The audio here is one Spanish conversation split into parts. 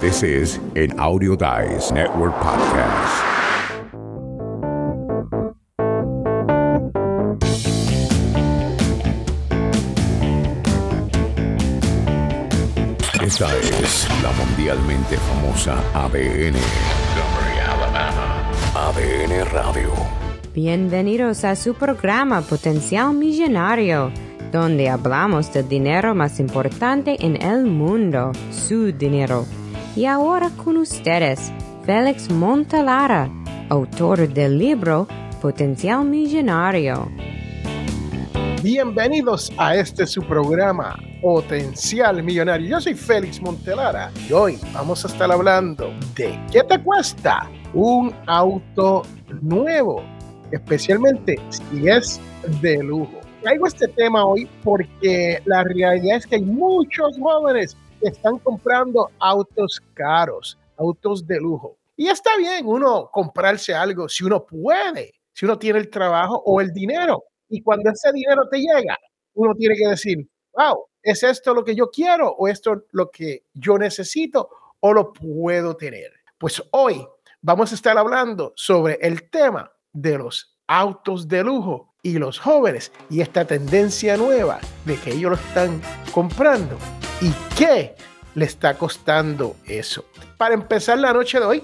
This is an Audio Dice Network podcast. Esta es la mundialmente famosa ADN. ADN Radio. Bienvenidos a su programa Potencial Millonario, donde hablamos del dinero más importante en el mundo, su dinero. Y ahora con ustedes, Félix Montalara, autor del libro Potencial Millonario. Bienvenidos a este su programa Potencial Millonario. Yo soy Félix Montelara y hoy vamos a estar hablando de qué te cuesta un auto nuevo, especialmente si es de lujo. Traigo este tema hoy porque la realidad es que hay muchos jóvenes están comprando autos caros, autos de lujo. Y está bien uno comprarse algo si uno puede, si uno tiene el trabajo o el dinero. Y cuando ese dinero te llega, uno tiene que decir, wow, ¿es esto lo que yo quiero o esto lo que yo necesito o lo puedo tener? Pues hoy vamos a estar hablando sobre el tema de los autos de lujo y los jóvenes y esta tendencia nueva de que ellos lo están comprando y qué le está costando eso. Para empezar la noche de hoy,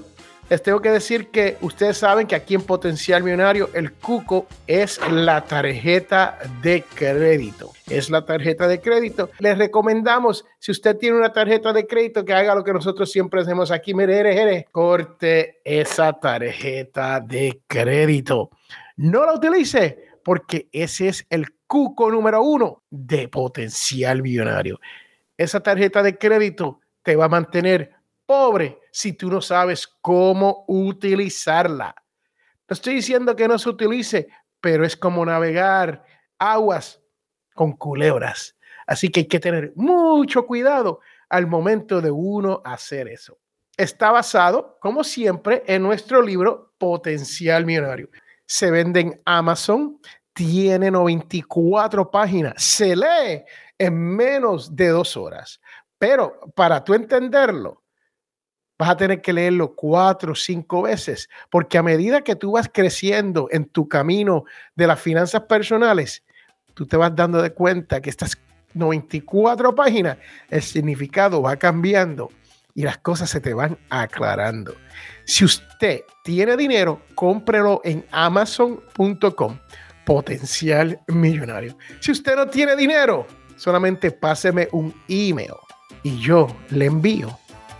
les tengo que decir que ustedes saben que aquí en Potencial Millonario el cuco es la tarjeta de crédito. Es la tarjeta de crédito. Les recomendamos, si usted tiene una tarjeta de crédito, que haga lo que nosotros siempre hacemos aquí. Mire, corte esa tarjeta de crédito. No la utilice porque ese es el cuco número uno de Potencial Millonario. Esa tarjeta de crédito te va a mantener pobre si tú no sabes cómo utilizarla. No estoy diciendo que no se utilice, pero es como navegar aguas con culebras. Así que hay que tener mucho cuidado al momento de uno hacer eso. Está basado, como siempre, en nuestro libro Potencial Millonario. Se vende en Amazon, tiene 94 páginas, se lee en menos de dos horas. Pero para tú entenderlo, vas a tener que leerlo cuatro o cinco veces, porque a medida que tú vas creciendo en tu camino de las finanzas personales, tú te vas dando de cuenta que estas 94 páginas, el significado va cambiando y las cosas se te van aclarando. Si usted tiene dinero, cómprelo en amazon.com, potencial millonario. Si usted no tiene dinero, solamente páseme un email y yo le envío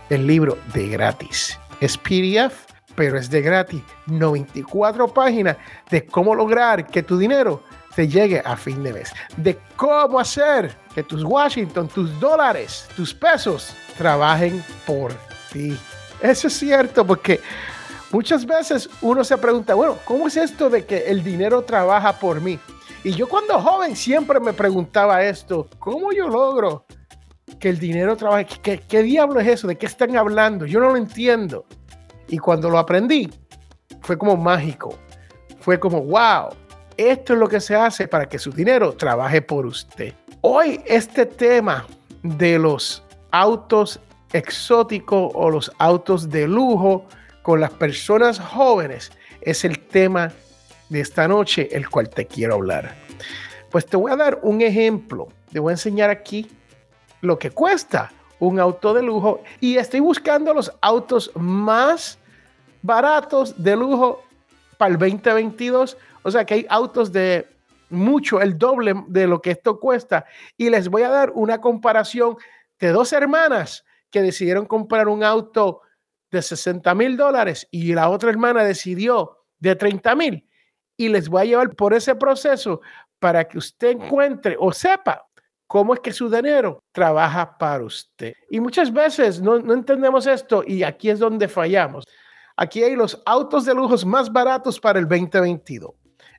el libro de gratis. Es PDF, pero es de gratis. 94 páginas de cómo lograr que tu dinero te llegue a fin de mes. De cómo hacer que tus Washington, tus dólares, tus pesos trabajen por ti. Eso es cierto porque muchas veces uno se pregunta, bueno, ¿cómo es esto de que el dinero trabaja por mí? Y yo cuando joven siempre me preguntaba esto, ¿cómo yo logro que el dinero trabaje. ¿Qué, ¿Qué, diablo es eso? ¿De qué están hablando? Yo no lo entiendo. Y cuando lo aprendí, fue como mágico. Fue como, wow, esto es lo que se hace para que su dinero trabaje por usted. Hoy este tema de los autos exóticos o los autos de lujo con las personas jóvenes es el tema de esta noche, el cual te quiero hablar. Pues te voy a dar un ejemplo. Te voy a enseñar aquí lo que cuesta un auto de lujo y estoy buscando los autos más baratos de lujo para el 2022. O sea que hay autos de mucho, el doble de lo que esto cuesta. Y les voy a dar una comparación de dos hermanas que decidieron comprar un auto de 60 mil dólares y la otra hermana decidió de 30 mil. Y les voy a llevar por ese proceso para que usted encuentre o sepa cómo es que su dinero trabaja para usted. Y muchas veces no, entendemos esto y aquí es donde fallamos. Aquí hay los autos de lujos más baratos para el 2022.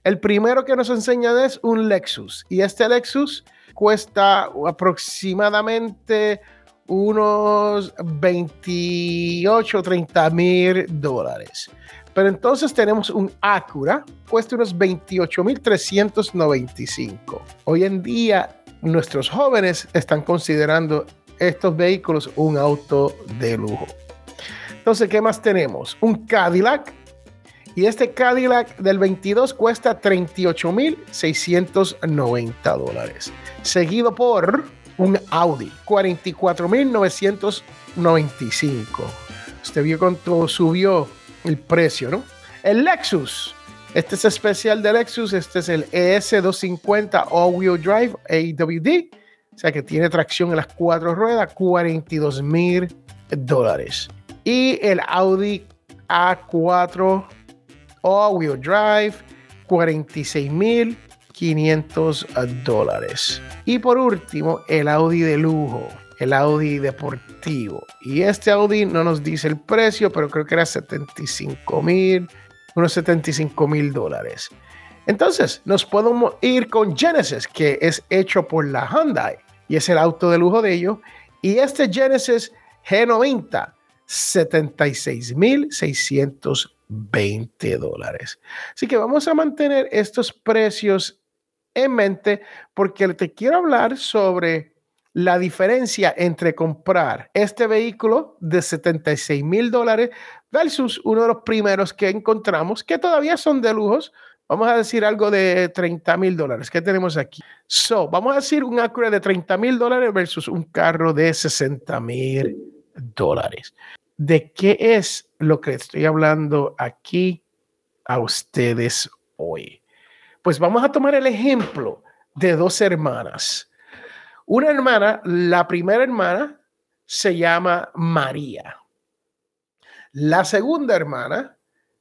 El primero que nos enseñan es un Lexus y este Lexus cuesta aproximadamente unos 28, 30 mil dólares. Pero entonces tenemos un Acura, cuesta unos 28 mil 395. Hoy en día nuestros jóvenes están considerando estos vehículos un auto de lujo. Entonces, ¿qué más tenemos? Un Cadillac. Y este Cadillac del 22 cuesta 38.690 dólares. Seguido por un Audi, 44.995. Usted vio cuánto subió el precio, ¿no? El Lexus. Este es especial de Lexus. Este es el ES250 All-Wheel Drive AWD. O sea que tiene tracción en las cuatro ruedas, 42 mil dólares. Y el Audi A4 All-Wheel Drive, 46 mil 500 dólares. Y por último, el Audi de lujo, el Audi Y este Audi no nos dice el precio, pero creo que era 75 mil, unos 75 mil dólares. Entonces, nos podemos ir con Genesis, que es hecho por la Hyundai y es el auto de lujo de ellos. Y este Genesis G90, 76.620 dólares. Así que vamos a mantener estos precios en mente porque te quiero hablar sobre la diferencia entre comprar este vehículo de 76 mil dólares versus uno de los primeros que encontramos que todavía son de lujos. Vamos a decir algo de 30 mil dólares. ¿Qué tenemos aquí? So, vamos a decir un Acura de 30 mil dólares versus un carro de 60 mil dólares. ¿De qué es lo que estoy hablando aquí a ustedes hoy? Pues vamos a tomar el ejemplo de dos hermanas. Una hermana, la primera hermana, se llama María. La segunda hermana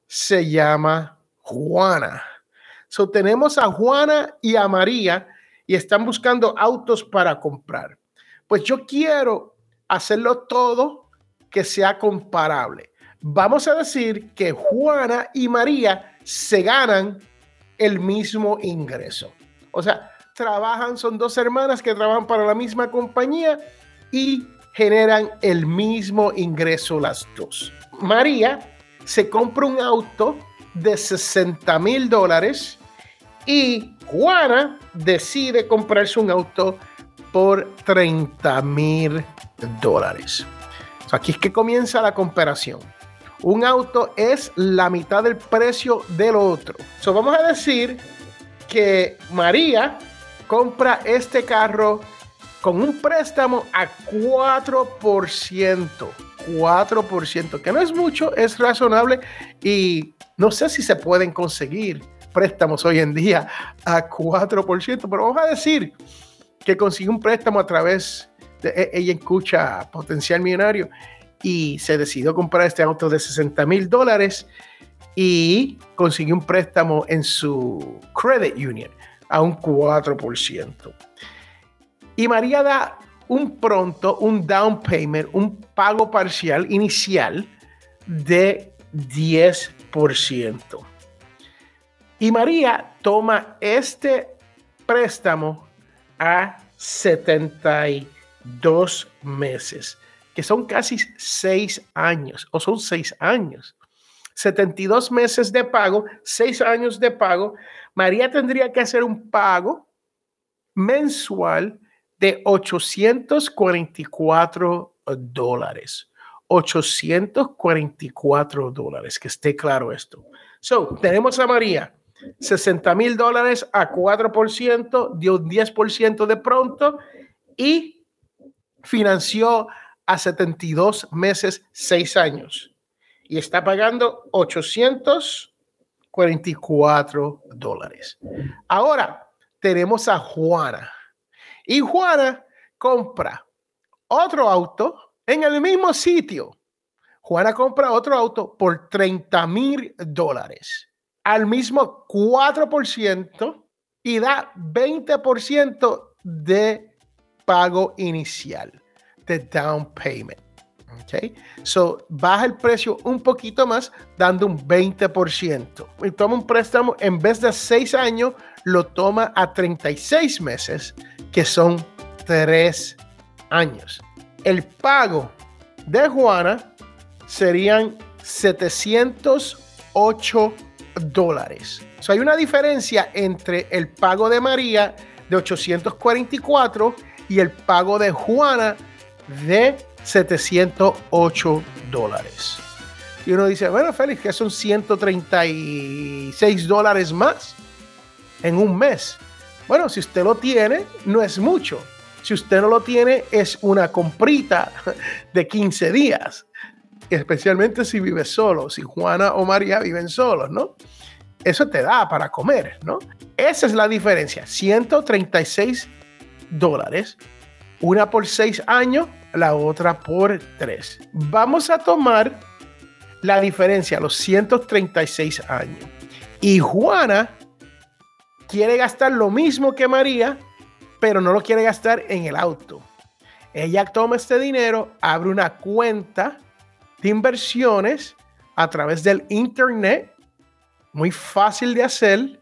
se llama Juana. So, tenemos a Juana y a María y están buscando autos para comprar. Pues yo quiero hacerlo todo que sea comparable. Vamos a decir que Juana y María se ganan el mismo ingreso. O sea, trabajan, son dos hermanas que trabajan para la misma compañía y generan el mismo ingreso las dos. María se compra un auto de 60 mil dólares y Juana decide comprarse un auto por 30 mil dólares. Aquí es que comienza la comparación un auto es la mitad del precio del otro. Vamos a decir que María compra este carro con un préstamo a 4%. 4%, que no es mucho, es razonable y no sé si se pueden conseguir préstamos hoy en día a 4%, pero vamos a decir que consigue un préstamo a través de e, ella escucha potencial millonario y se decidió comprar este auto de 60 mil dólares y consiguió un préstamo en su credit union a un 4%. Y María da un pronto, un down payment, un pago parcial inicial de 10%. Y María toma este préstamo a 72 meses que son casi seis años, o son seis años. 72 meses de pago, seis años de pago. María tendría que hacer un pago mensual de 844 dólares. 844 dólares, que esté claro esto. So, tenemos a María, 60 mil dólares a 4%, dio 10% de pronto y financió a 72 meses, 6 años. Y está pagando 844 dólares. Ahora tenemos a Juana. Y Juana compra otro auto en el mismo sitio. Juana compra otro auto por 30 mil dólares al mismo 4% y da 20% de pago inicial de down payment. Okay. So baja el precio un poquito más, dando un 20%. Y toma un préstamo, en vez de 6 años, lo toma a 36 meses, que son 3 años. El pago de Juana serían 708 dólares. So, hay una diferencia entre el pago de María de 844 y el pago de Juana de 708 dólares. Y uno dice, bueno, Félix, que son 136 dólares más en un mes. Bueno, si usted lo tiene, no es mucho. Si usted no lo tiene, es una comprita de 15 días. Especialmente si vive solo, si Juana o María viven solos, ¿no? Eso te da para comer, ¿no? Esa es la diferencia. 136 dólares. Una por 6 años, la otra por 3. Vamos a tomar la diferencia, los 136 años. Y Juana quiere gastar lo mismo que María, pero no lo quiere gastar en el auto. Ella toma este dinero, abre una cuenta de inversiones a través del Internet, muy fácil de hacer,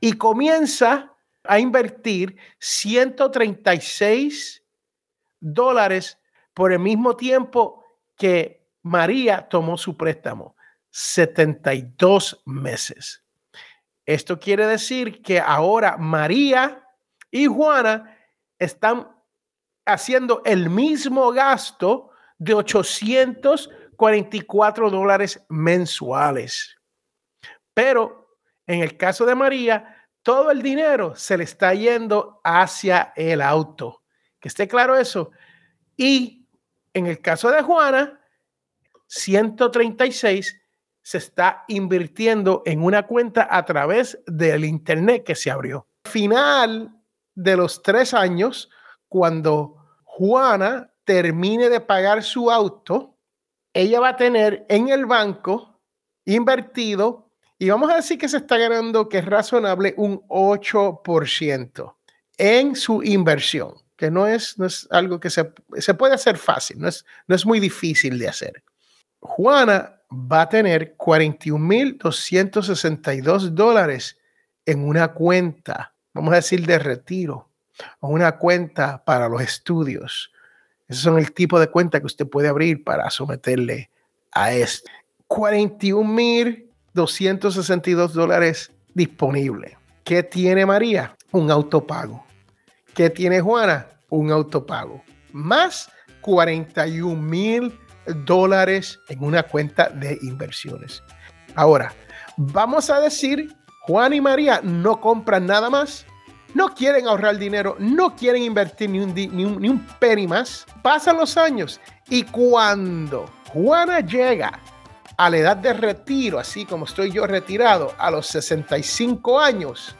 y comienza a invertir 136 dólares por el mismo tiempo que María tomó su préstamo, 72 meses. Esto quiere decir que ahora María y Juana están haciendo el mismo gasto de 844 dólares mensuales. Pero en el caso de María, todo el dinero se le está yendo hacia el auto. Que esté claro eso. Y en el caso de Juana, 136 se está invirtiendo en una cuenta a través del Internet que se abrió. Final de los tres años, cuando Juana termine de pagar su auto, ella va a tener en el banco invertido y vamos a decir que se está ganando, que es razonable, un 8% en su inversión, que no es, no es algo que se, se puede hacer fácil, no es, no es muy difícil de hacer. Juana va a tener 41.262 dólares en una cuenta, vamos a decir de retiro, o una cuenta para los estudios. Esos son el tipo de cuenta que usted puede abrir para someterle a esto. 41.262 dólares disponible. ¿Qué tiene María? Un autopago. ¿Qué tiene Juana? Un autopago. Más 41.000 dólares en una cuenta de inversiones. Ahora, vamos a decir, Juan y María no compran nada más, no quieren ahorrar dinero, no quieren invertir ni un, ni un, ni un penny más. Pasan los años y cuando Juana llega a la edad de retiro, así como estoy yo retirado, a los 65 años,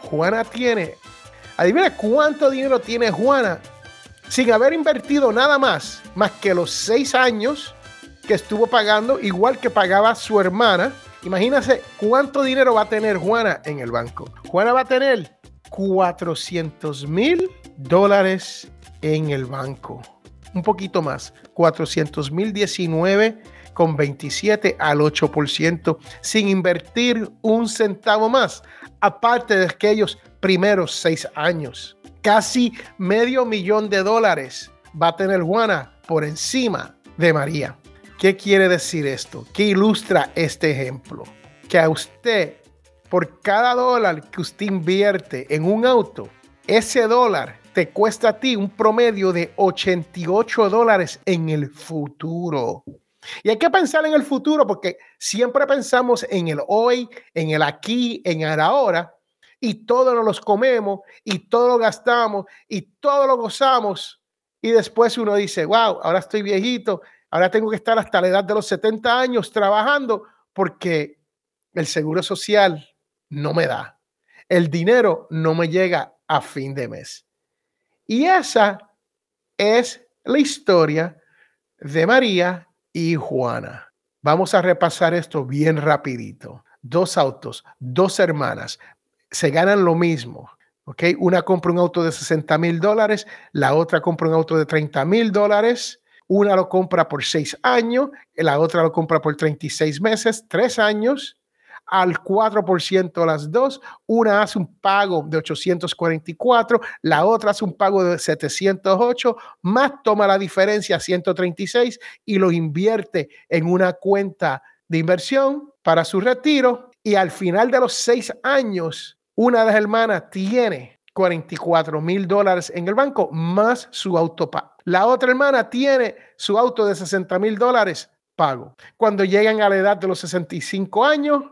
Juana tiene, adivina cuánto dinero tiene Juana sin haber invertido nada más, más que los seis años que estuvo pagando, igual que pagaba su hermana. Imagínense cuánto dinero va a tener Juana en el banco. Juana va a tener 400 mil dólares en el banco. Un poquito más, 400 mil 19 con 27 al 8%, sin invertir un centavo más, aparte de aquellos primeros seis años casi medio millón de dólares va a tener Juana por encima de María. ¿Qué quiere decir esto? ¿Qué ilustra este ejemplo? Que a usted, por cada dólar que usted invierte en un auto, ese dólar te cuesta a ti un promedio de 88 dólares en el futuro. Y hay que pensar en el futuro porque siempre pensamos en el hoy, en el aquí, en el ahora, y todos nos los comemos y todo lo gastamos y todo lo gozamos. Y después uno dice, wow, ahora estoy viejito, ahora tengo que estar hasta la edad de los 70 años trabajando porque el seguro social no me da. El dinero no me llega a fin de mes. Y esa es la historia de María y Juana. Vamos a repasar esto bien rapidito. Dos autos, dos hermanas, se ganan lo mismo. ¿ok? Una compra un auto de 60 mil dólares, la otra compra un auto de 30 mil dólares. Una lo compra por seis años, la otra lo compra por 36 meses, tres años, al 4% las dos. Una hace un pago de 844, la otra hace un pago de 708, más toma la diferencia 136 y lo invierte en una cuenta de inversión para su retiro. Y al final de los seis años, una de las hermanas tiene 44 mil dólares en el banco más su autopago. La otra hermana tiene su auto de 60 mil dólares pago. Cuando llegan a la edad de los 65 años,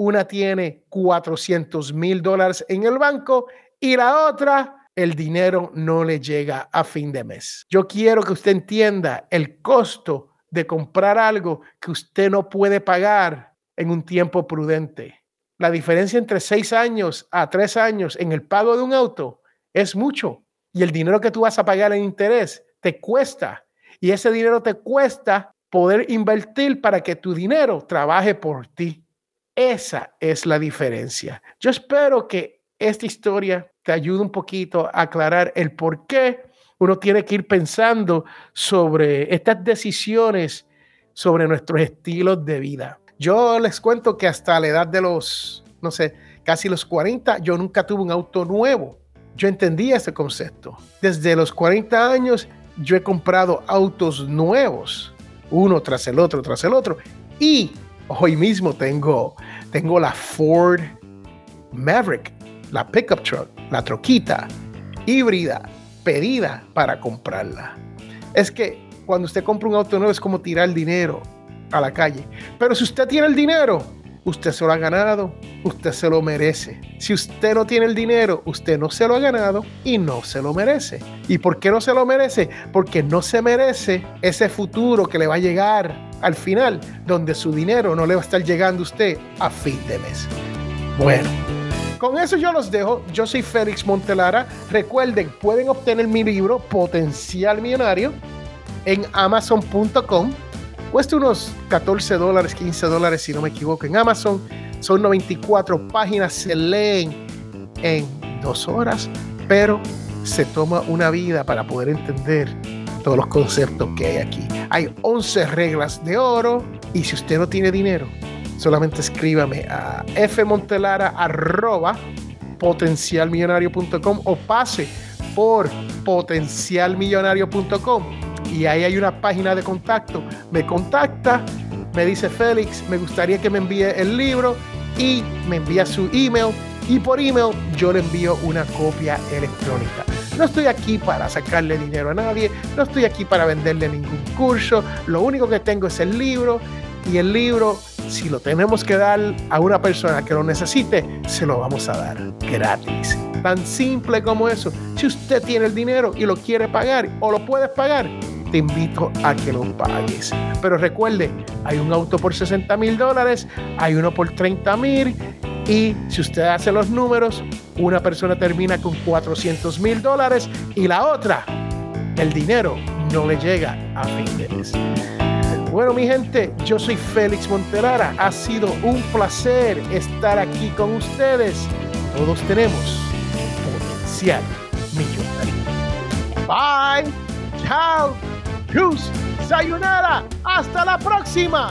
una tiene 400 mil dólares en el banco y la otra el dinero no le llega a fin de mes. Yo quiero que usted entienda el costo de comprar algo que usted no puede pagar en un tiempo prudente. La diferencia entre seis años a tres años en el pago de un auto es mucho. Y el dinero que tú vas a pagar en interés te cuesta. Y ese dinero te cuesta poder invertir para que tu dinero trabaje por ti. Esa es la diferencia. Yo espero que esta historia te ayude un poquito a aclarar el por qué uno tiene que ir pensando sobre estas decisiones, sobre nuestros estilos de vida. Yo les cuento que hasta la edad de los, no sé, casi los 40, yo nunca tuve un auto nuevo. Yo entendía ese concepto. Desde los 40 años, yo he comprado autos nuevos, uno tras el otro, tras el otro. Y hoy mismo tengo, tengo la Ford Maverick, la pickup truck, la troquita híbrida, pedida para comprarla. Es que cuando usted compra un auto nuevo es como tirar dinero a la calle. Pero si usted tiene el dinero, usted se lo ha ganado, usted se lo merece. Si usted no tiene el dinero, usted no se lo ha ganado y no se lo merece. ¿Y por qué no se lo merece? Porque no se merece ese futuro que le va a llegar al final, donde su dinero no le va a estar llegando a usted a fin de mes. Bueno. Con eso yo los dejo. Yo soy Félix Montelara. Recuerden, pueden obtener mi libro Potencial Millonario en amazon.com Cuesta unos 14 dólares, 15 dólares si no me equivoco en Amazon. Son 94 páginas, se leen en dos horas, pero se toma una vida para poder entender todos los conceptos que hay aquí. Hay 11 reglas de oro y si usted no tiene dinero, solamente escríbame a fmontelara.potencialmillonario.com o pase por potencialmillonario.com y ahí hay una página de contacto. Me contacta, me dice Félix, me gustaría que me envíe el libro y me envía su email y por email yo le envío una copia electrónica. No estoy aquí para sacarle dinero a nadie, no estoy aquí para venderle ningún curso, lo único que tengo es el libro y el libro, si lo tenemos que dar a una persona que lo necesite, se lo vamos a dar gratis. Tan simple como eso. Si usted tiene el dinero y lo quiere pagar o lo puedes pagar, te invito a que lo pagues. Pero recuerde, hay un auto por 60 mil dólares, hay uno por 30 mil y si usted hace los números, una persona termina con 400 mil dólares y la otra, el dinero no le llega a fin. Bueno, mi gente, yo soy Félix Monterara. Ha sido un placer estar aquí con ustedes. Todos tenemos potencial millonario. Bye. Chao. Tschüss, sayonara, hasta la próxima.